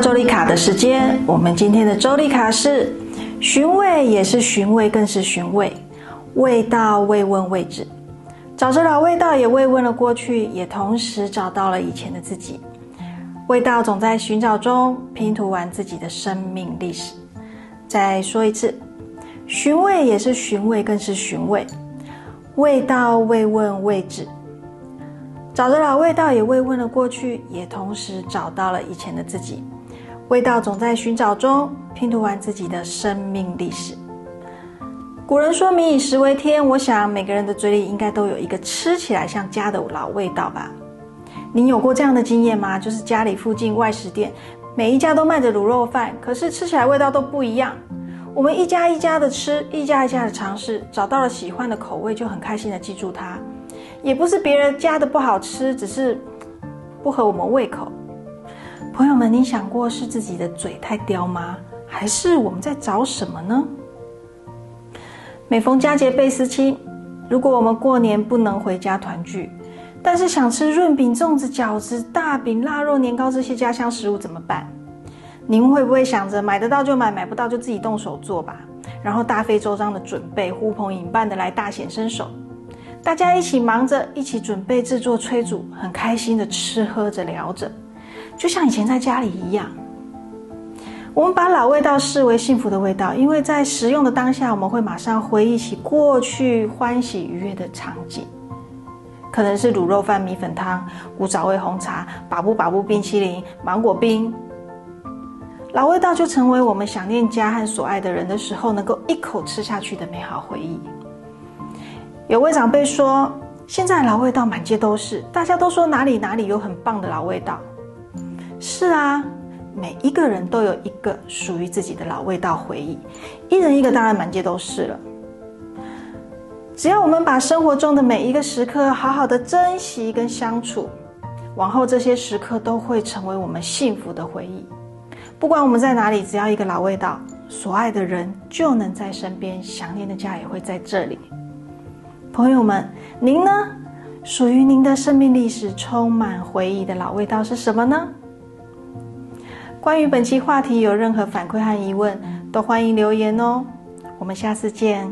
周丽卡的时间，我们今天的周丽卡是寻味，也是寻味，更是寻味。味道慰问位置，找着老味道，也慰问了过去，也同时找到了以前的自己。味道总在寻找中拼图完自己的生命历史。再说一次，寻味也是寻味，更是寻味。味道慰问位置。找着老味道，也慰问了过去，也同时找到了以前的自己。味道总在寻找中拼图完自己的生命历史。古人说“民以食为天”，我想每个人的嘴里应该都有一个吃起来像家的老味道吧？您有过这样的经验吗？就是家里附近外食店，每一家都卖着卤肉饭，可是吃起来味道都不一样。我们一家一家的吃，一家一家的尝试，找到了喜欢的口味，就很开心的记住它。也不是别人家的不好吃，只是不合我们胃口。朋友们，你想过是自己的嘴太刁吗？还是我们在找什么呢？每逢佳节倍思亲，如果我们过年不能回家团聚，但是想吃润饼、粽子、饺子、大饼、腊肉、年糕这些家乡食物怎么办？您会不会想着买得到就买，买不到就自己动手做吧？然后大费周章的准备，呼朋引伴的来大显身手。大家一起忙着，一起准备制作炊煮，很开心的吃喝着聊着，就像以前在家里一样。我们把老味道视为幸福的味道，因为在食用的当下，我们会马上回忆起过去欢喜愉悦的场景，可能是卤肉饭、米粉汤、古早味红茶、把布把布冰淇淋、芒果冰。老味道就成为我们想念家和所爱的人的时候，能够一口吃下去的美好回忆。有位长辈说：“现在老味道满街都是，大家都说哪里哪里有很棒的老味道。”是啊，每一个人都有一个属于自己的老味道回忆，一人一个，当然满街都是了。只要我们把生活中的每一个时刻好好的珍惜跟相处，往后这些时刻都会成为我们幸福的回忆。不管我们在哪里，只要一个老味道，所爱的人就能在身边，想念的家也会在这里。朋友们，您呢？属于您的生命历史充满回忆的老味道是什么呢？关于本期话题有任何反馈和疑问，都欢迎留言哦。我们下次见。